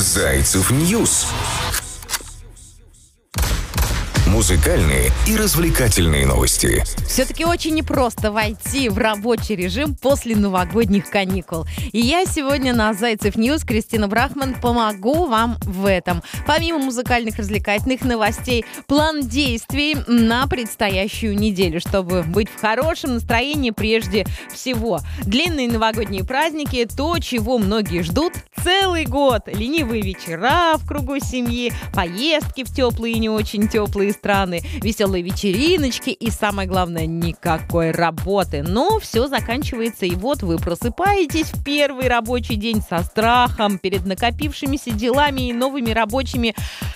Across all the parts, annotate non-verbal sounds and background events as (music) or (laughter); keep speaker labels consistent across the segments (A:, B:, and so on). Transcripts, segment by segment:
A: Зайцев News. Музыкальные и развлекательные новости.
B: Все-таки очень непросто войти в рабочий режим после новогодних каникул. И я сегодня на Зайцев News, Кристина Брахман, помогу вам в этом. Помимо музыкальных развлекательных новостей, план действий на предстоящую неделю, чтобы быть в хорошем настроении прежде всего. Длинные новогодние праздники – то, чего многие ждут целый год. Ленивые вечера в кругу семьи, поездки в теплые и не очень теплые страны, веселые вечериночки и, самое главное, никакой работы. Но все заканчивается, и вот вы просыпаетесь в первый рабочий день со страхом перед накопившимися делами и новыми рабочими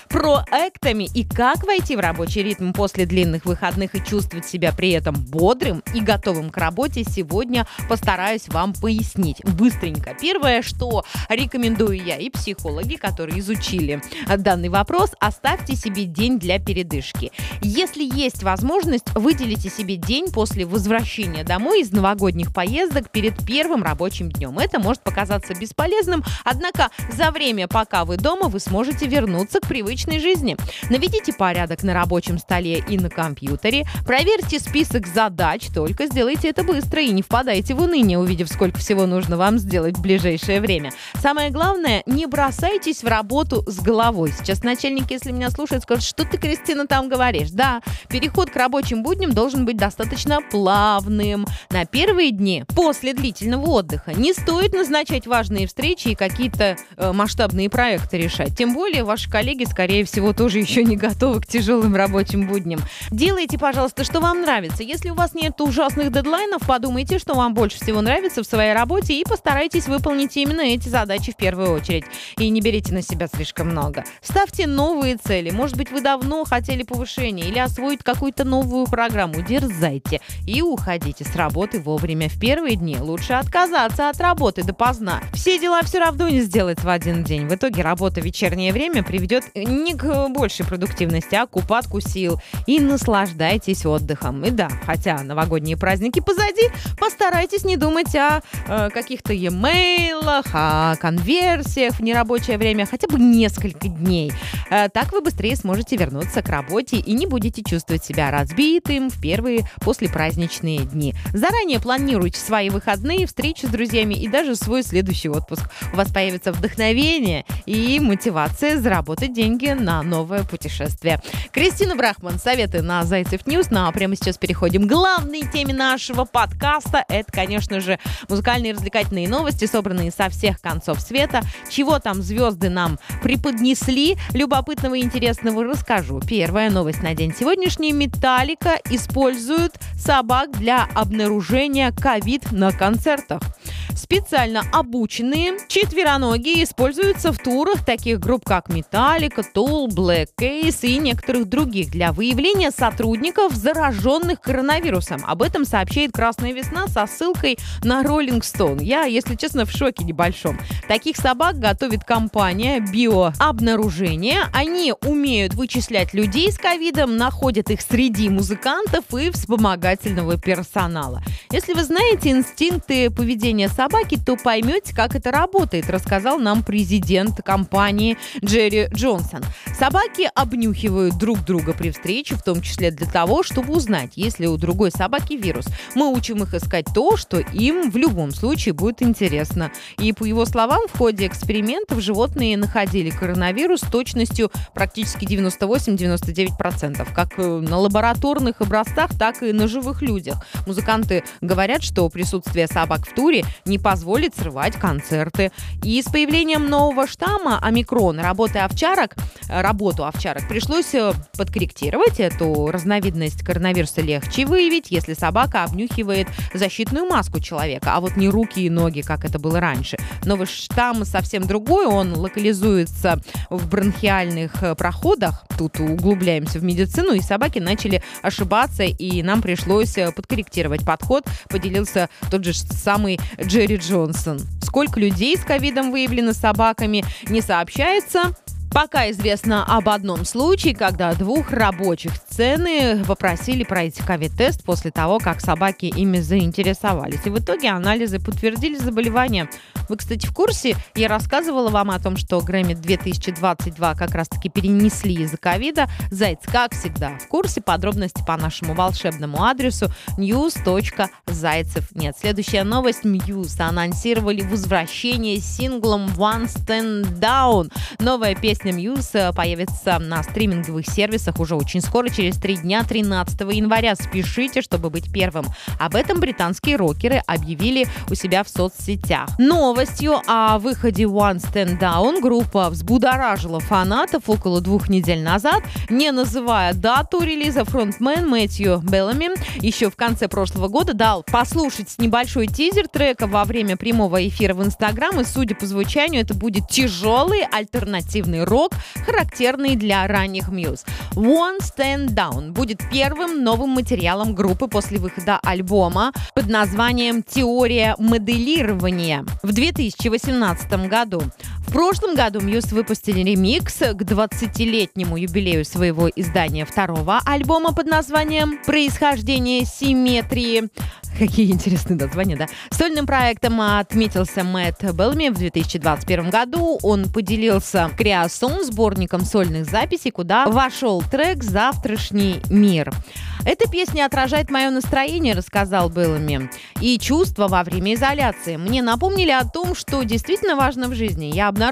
B: проектами. И как войти в рабочий ритм после длинных выходных и чувствовать себя при этом бодрым и готовым к работе, сегодня постараюсь вам пояснить быстренько. Первое, что рекомендую я и психологи, которые изучили данный вопрос, оставьте себе день для передышки отпуске. Если есть возможность, выделите себе день после возвращения домой из новогодних поездок перед первым рабочим днем. Это может показаться бесполезным, однако за время, пока вы дома, вы сможете вернуться к привычной жизни. Наведите порядок на рабочем столе и на компьютере, проверьте список задач, только сделайте это быстро и не впадайте в уныние, увидев, сколько всего нужно вам сделать в ближайшее время. Самое главное, не бросайтесь в работу с головой. Сейчас начальники, если меня слушают, скажут, что ты, Кристина, там говоришь. Да, переход к рабочим будням должен быть достаточно плавным. На первые дни после длительного отдыха не стоит назначать важные встречи и какие-то э, масштабные проекты решать. Тем более ваши коллеги, скорее всего, тоже еще не готовы к тяжелым рабочим будням. Делайте, пожалуйста, что вам нравится. Если у вас нет ужасных дедлайнов, подумайте, что вам больше всего нравится в своей работе и постарайтесь выполнить именно эти задачи в первую очередь. И не берите на себя слишком много. Ставьте новые цели. Может быть, вы давно хотели повышения или освоить какую-то новую программу, дерзайте и уходите с работы вовремя. В первые дни лучше отказаться от работы допоздна. Все дела все равно не сделать в один день. В итоге работа в вечернее время приведет не к большей продуктивности, а к упадку сил. И наслаждайтесь отдыхом. И да, хотя новогодние праздники позади, постарайтесь не думать о э, каких-то e-mail, о конверсиях в нерабочее время хотя бы несколько дней. Э, так вы быстрее сможете вернуться к работе работе и не будете чувствовать себя разбитым в первые послепраздничные дни. Заранее планируйте свои выходные, встречи с друзьями и даже свой следующий отпуск. У вас появится вдохновение и мотивация заработать деньги на новое путешествие. Кристина Брахман, советы на Зайцев News. Ну а прямо сейчас переходим к главной теме нашего подкаста. Это, конечно же, музыкальные и развлекательные новости, собранные со всех концов света. Чего там звезды нам преподнесли, любопытного и интересного расскажу. Первое новость на день сегодняшний. Металлика используют собак для обнаружения ковид на концертах. Специально обученные четвероногие используются в турах таких групп, как Metallica, Tool, Black Case и некоторых других для выявления сотрудников, зараженных коронавирусом. Об этом сообщает «Красная весна» со ссылкой на Rolling Stone. Я, если честно, в шоке небольшом. Таких собак готовит компания биообнаружение. Они умеют вычислять людей с ковидом, находят их среди музыкантов и вспомогательного персонала. Если вы знаете инстинкты поведения собак, собаки, то поймете, как это работает, рассказал нам президент компании Джерри Джонсон. Собаки обнюхивают друг друга при встрече, в том числе для того, чтобы узнать, есть ли у другой собаки вирус. Мы учим их искать то, что им в любом случае будет интересно. И по его словам, в ходе экспериментов животные находили коронавирус с точностью практически 98-99%, как на лабораторных образцах, так и на живых людях. Музыканты говорят, что присутствие собак в туре не не позволит срывать концерты. И с появлением нового штамма омикрон работы овчарок, э, работу овчарок пришлось э, подкорректировать. Эту разновидность коронавируса легче выявить, если собака обнюхивает защитную маску человека, а вот не руки и ноги, как это было раньше. Новый штамм совсем другой, он локализуется в бронхиальных э, проходах. Тут углубляемся в медицину, и собаки начали ошибаться, и нам пришлось подкорректировать подход. Поделился тот же самый Джерри Джерри Джонсон. Сколько людей с ковидом выявлено собаками, не сообщается. Пока известно об одном случае, когда двух рабочих сцены попросили пройти ковид-тест после того, как собаки ими заинтересовались. И в итоге анализы подтвердили заболевание. Вы, кстати, в курсе, я рассказывала вам о том, что Грэмми 2022 как раз-таки перенесли из-за ковида. Зайц, как всегда, в курсе. Подробности по нашему волшебному адресу news.зайцев нет. Следующая новость. Muse анонсировали возвращение синглом One Stand Down. Новая песня Muse появится на стриминговых сервисах уже очень скоро, через три дня, 13 января. Спешите, чтобы быть первым. Об этом британские рокеры объявили у себя в соцсетях. Новостью о выходе One Stand Down. Группа взбудоражила фанатов около двух недель назад, не называя дату релиза. Фронтмен Мэтью Беллами еще в конце прошлого года дал послушать небольшой тизер трека во время прямого эфира в Инстаграм, и судя по звучанию, это будет тяжелый альтернативный рок, характерный для ранних Muse. One Stand Down будет первым новым материалом группы после выхода альбома под названием «Теория моделирования» в 2018 году. Прошлом году Muse выпустили ремикс к 20-летнему юбилею своего издания второго альбома под названием «Происхождение симметрии». Какие интересные названия, да? Сольным проектом отметился Мэтт Белми в 2021 году. Он поделился Креасон, сборником сольных записей, куда вошел трек «Завтрашний мир». Эта песня отражает мое настроение, рассказал Беллами, и чувства во время изоляции. Мне напомнили о том, что действительно важно в жизни. Я обнаружил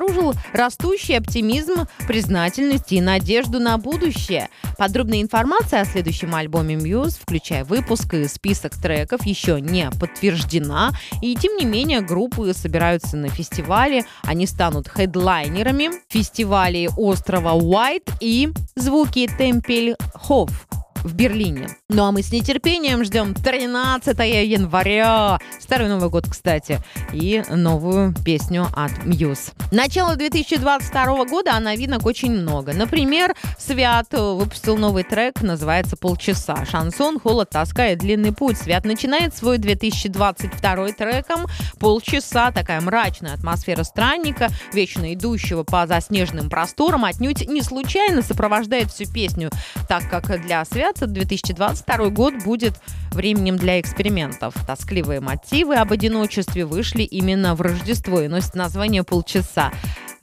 B: растущий оптимизм, признательность и надежду на будущее. Подробная информация о следующем альбоме Muse, включая выпуск и список треков, еще не подтверждена. И тем не менее, группы собираются на фестивале. Они станут хедлайнерами фестивалей острова Уайт и звуки Темпель Хофф в Берлине. Ну а мы с нетерпением ждем 13 января. Старый Новый год, кстати. И новую песню от Muse. Начало 2022 года, а новинок очень много. Например, Свят выпустил новый трек, называется «Полчаса». Шансон, холод, тоска и длинный путь. Свят начинает свой 2022 треком «Полчаса». Такая мрачная атмосфера странника, вечно идущего по заснеженным просторам, отнюдь не случайно сопровождает всю песню, так как для Свята 2022 год будет временем для экспериментов. Тоскливые мотивы об одиночестве вышли именно в Рождество и носят название «Полчаса».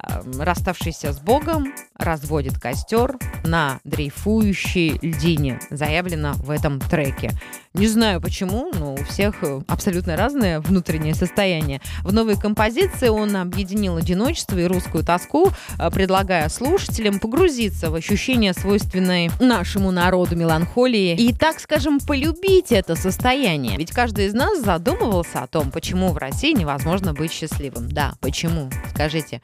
B: Эм, расставшийся с Богом разводит костер на дрейфующей льдине, заявлено в этом треке. Не знаю почему, но у всех э, абсолютно разное внутреннее состояние. В новой композиции он объединил одиночество и русскую тоску, э, предлагая слушателям погрузиться в ощущение свойственной нашему народу меланхолии и, так скажем, полюбить это состояние. Ведь каждый из нас задумывался о том, почему в России невозможно быть счастливым. Да, почему? Скажите.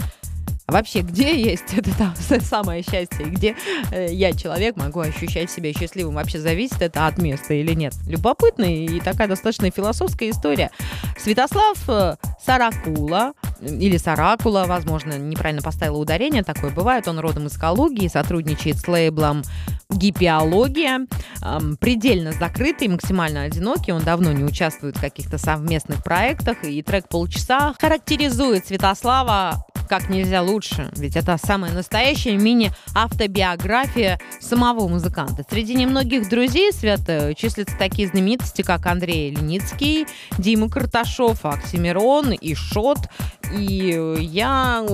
B: А вообще, где (laughs) есть это там, (laughs) самое счастье, где э, я, человек, могу ощущать себя счастливым? Вообще зависит это от места или нет? Любопытная и такая достаточно философская история. Святослав э, Саракула, или Саракула, возможно, неправильно поставила ударение, такое бывает. Он родом из Калуги, сотрудничает с лейблом гипиология, эм, предельно закрытый, максимально одинокий, он давно не участвует в каких-то совместных проектах, и трек «Полчаса» характеризует Святослава как нельзя лучше, ведь это самая настоящая мини-автобиография самого музыканта. Среди немногих друзей Света числятся такие знаменитости, как Андрей Леницкий, Дима Карташов, Оксимирон и Шот. И я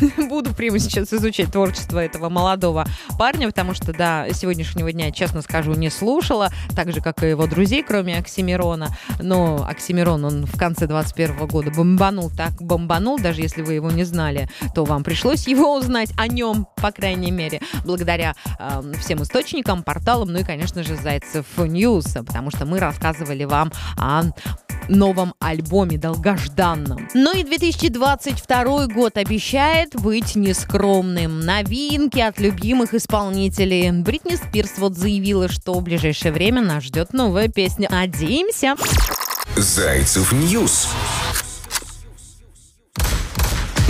B: (laughs) буду прямо сейчас изучать творчество этого молодого парня, потому что до сегодняшнего дня, честно скажу, не слушала, так же, как и его друзей, кроме Оксимирона. Но Оксимирон, он в конце 21 года бомбанул так бомбанул, даже если вы его не знали, то вам пришлось его узнать о нем, по крайней мере, благодаря э, всем источникам, порталам, ну и, конечно же, Зайцев News, потому что мы рассказывали вам о новом альбоме долгожданном. Ну и 2022 год обещает быть нескромным. Новинки от любимых исполнителей. Бритни Спирс вот заявила, что в ближайшее время нас ждет новая песня. Надеемся.
A: Зайцев News.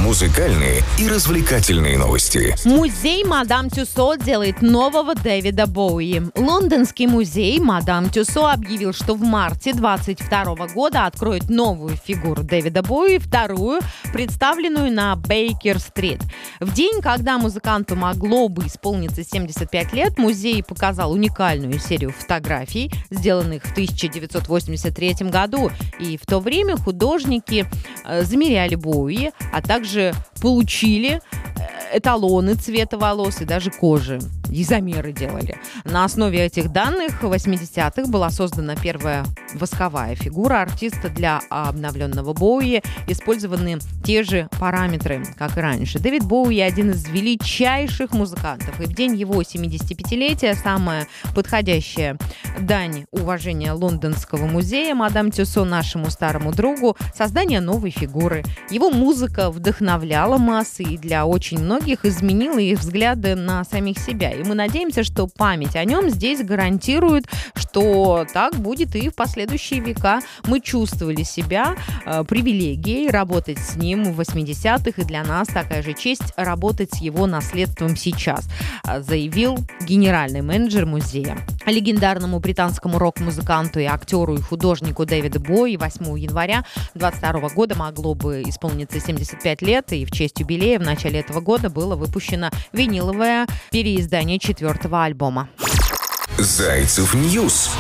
A: Музыкальные и развлекательные новости.
B: Музей Мадам Тюсо делает нового Дэвида Боуи. Лондонский музей Мадам Тюсо объявил, что в марте 22 года откроет новую фигуру Дэвида Боуи, вторую, представленную на Бейкер-стрит. В день, когда музыканту могло бы исполниться 75 лет, музей показал уникальную серию фотографий, сделанных в 1983 году. И в то время художники э, замеряли Боуи, а также также получили э, эталоны цвета волос и даже кожи. И замеры делали. На основе этих данных в 80-х была создана первая восковая фигура артиста для обновленного Боуи. Использованы те же параметры, как и раньше. Дэвид Боуи один из величайших музыкантов. И в день его 75-летия самая подходящая дань уважения Лондонского музея мадам Тюсо нашему старому другу создание новой фигуры. Его музыка вдохновляла массы и для очень многих изменила их взгляды на самих себя. И мы надеемся, что память о нем здесь гарантирует, что так будет и в последующие века. Мы чувствовали себя э, привилегией работать с ним в 80-х, и для нас такая же честь работать с его наследством сейчас, э, заявил генеральный менеджер музея. Легендарному британскому рок-музыканту и актеру и художнику Дэвиду Бои 8 января 22 года могло бы исполниться 75 лет, и в честь юбилея в начале этого года было выпущено виниловое переиздание четвертого альбома.
A: Зайцев News.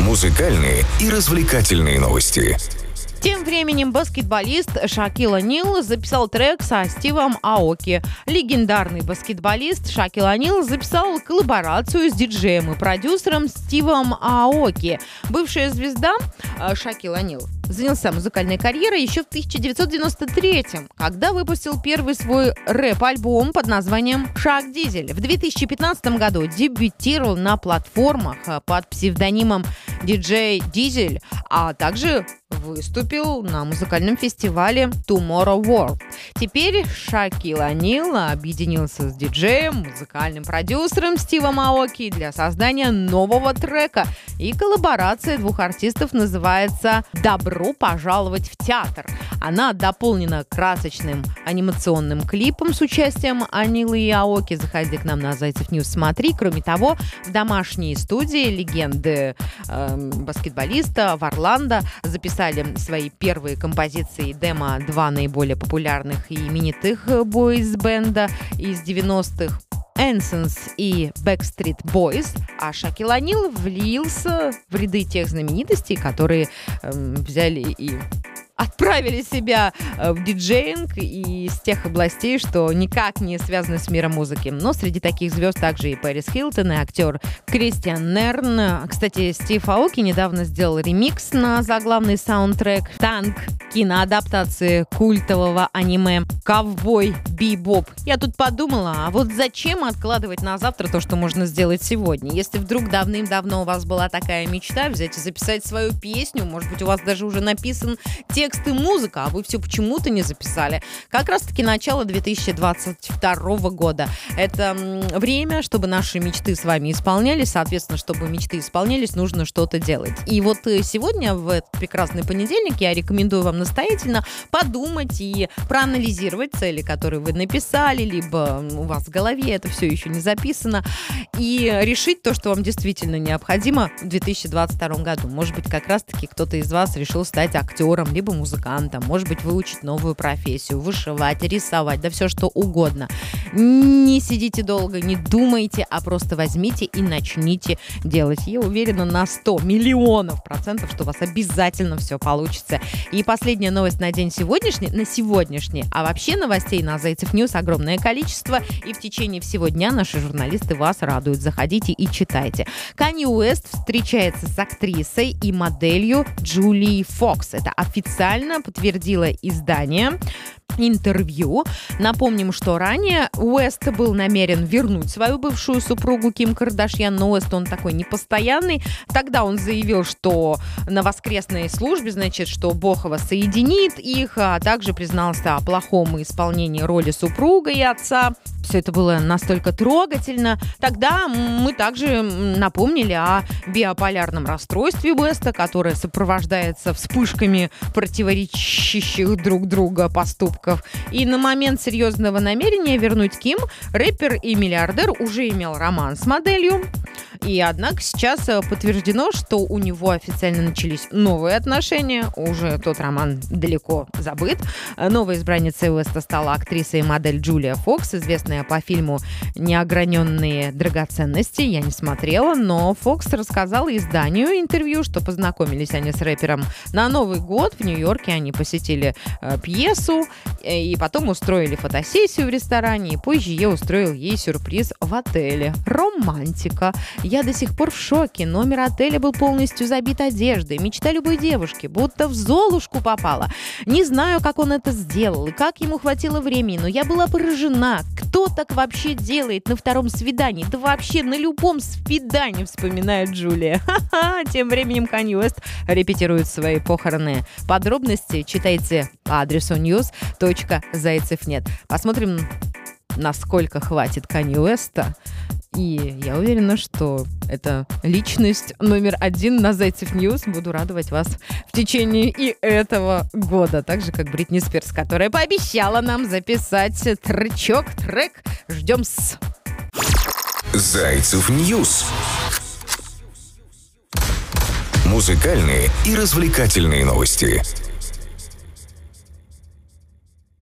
A: Музыкальные и развлекательные новости.
B: Тем временем баскетболист Шакил О'Нил записал трек со Стивом Аоки. Легендарный баскетболист Шакил О'Нил записал коллаборацию с диджеем и продюсером Стивом Аоки. Бывшая звезда э, Шакил О'Нил занялся музыкальной карьерой еще в 1993 когда выпустил первый свой рэп-альбом под названием «Шаг Дизель». В 2015 году дебютировал на платформах э, под псевдонимом диджей Дизель, а также выступил на музыкальном фестивале Tomorrow World. Теперь Шакил Анил объединился с диджеем, музыкальным продюсером Стивом Аоки для создания нового трека. И коллаборация двух артистов называется «Добро пожаловать в театр». Она дополнена красочным анимационным клипом с участием О'Нила и Аоки. Заходи к нам на Зайцев News, смотри. Кроме того, в домашней студии легенды э, баскетболиста в Орландо записали свои первые композиции демо два наиболее популярных и именитых бойз-бенда из 90-х. Энсенс и Backstreet Boys, а Шакил О'Нил влился в ряды тех знаменитостей, которые эм, взяли и отправили себя э, в диджеинг из тех областей, что никак не связаны с миром музыки. Но среди таких звезд также и Пэрис Хилтон, и актер Кристиан Нерн. Кстати, Стив Аоки недавно сделал ремикс на заглавный саундтрек «Танк» киноадаптации культового аниме «Ковбой Бибоп». Я тут подумала, а вот зачем откладывать на завтра то, что можно сделать сегодня? Если вдруг давным-давно у вас была такая мечта взять и записать свою песню, может быть, у вас даже уже написан текст текст и музыка, а вы все почему-то не записали. Как раз-таки начало 2022 года. Это время, чтобы наши мечты с вами исполнялись. Соответственно, чтобы мечты исполнялись, нужно что-то делать. И вот э, сегодня, в этот прекрасный понедельник, я рекомендую вам настоятельно подумать и проанализировать цели, которые вы написали, либо у вас в голове это все еще не записано, и решить то, что вам действительно необходимо в 2022 году. Может быть, как раз-таки кто-то из вас решил стать актером, либо музыкантом, может быть, выучить новую профессию, вышивать, рисовать, да все что угодно. Не сидите долго, не думайте, а просто возьмите и начните делать. Я уверена на 100 миллионов процентов, что у вас обязательно все получится. И последняя новость на день сегодняшний, на сегодняшний, а вообще новостей на Зайцев News огромное количество, и в течение всего дня наши журналисты вас радуют. Заходите и читайте. Канье Уэст встречается с актрисой и моделью Джулией Фокс. Это официально подтвердило издание интервью. Напомним, что ранее Уэст был намерен вернуть свою бывшую супругу Ким Кардашьян, но Уэст он такой непостоянный. Тогда он заявил, что на воскресной службе, значит, что Бохова соединит их, а также признался о плохом исполнении роли супруга и отца все это было настолько трогательно. Тогда мы также напомнили о биополярном расстройстве Беста, которое сопровождается вспышками противоречащих друг друга поступков. И на момент серьезного намерения вернуть Ким, рэпер и миллиардер уже имел роман с моделью. И однако сейчас э, подтверждено, что у него официально начались новые отношения. Уже тот роман далеко забыт. Новая избранница Уэста стала актриса и модель Джулия Фокс, известная по фильму «Неограненные драгоценности». Я не смотрела, но Фокс рассказала изданию интервью, что познакомились они с рэпером на Новый год. В Нью-Йорке они посетили э, пьесу э, и потом устроили фотосессию в ресторане. И позже я устроил ей сюрприз в отеле. Романтика. Я до сих пор в шоке. Номер отеля был полностью забит одеждой. Мечта любой девушки. Будто в Золушку попала. Не знаю, как он это сделал и как ему хватило времени, но я была поражена. Кто так вообще делает на втором свидании? Да вообще на любом свидании, вспоминает Джулия. Ха-ха. Тем временем Канье Уэст репетирует свои похороны. Подробности читайте по адресу news.zaycev.net. Посмотрим, насколько хватит Канье Уэста и я уверена, что это личность номер один на Зайцев News. Буду радовать вас в течение и этого года. Так же, как Бритни Спирс, которая пообещала нам записать тречок, трек. Ждем с...
A: Зайцев News. Музыкальные и развлекательные новости.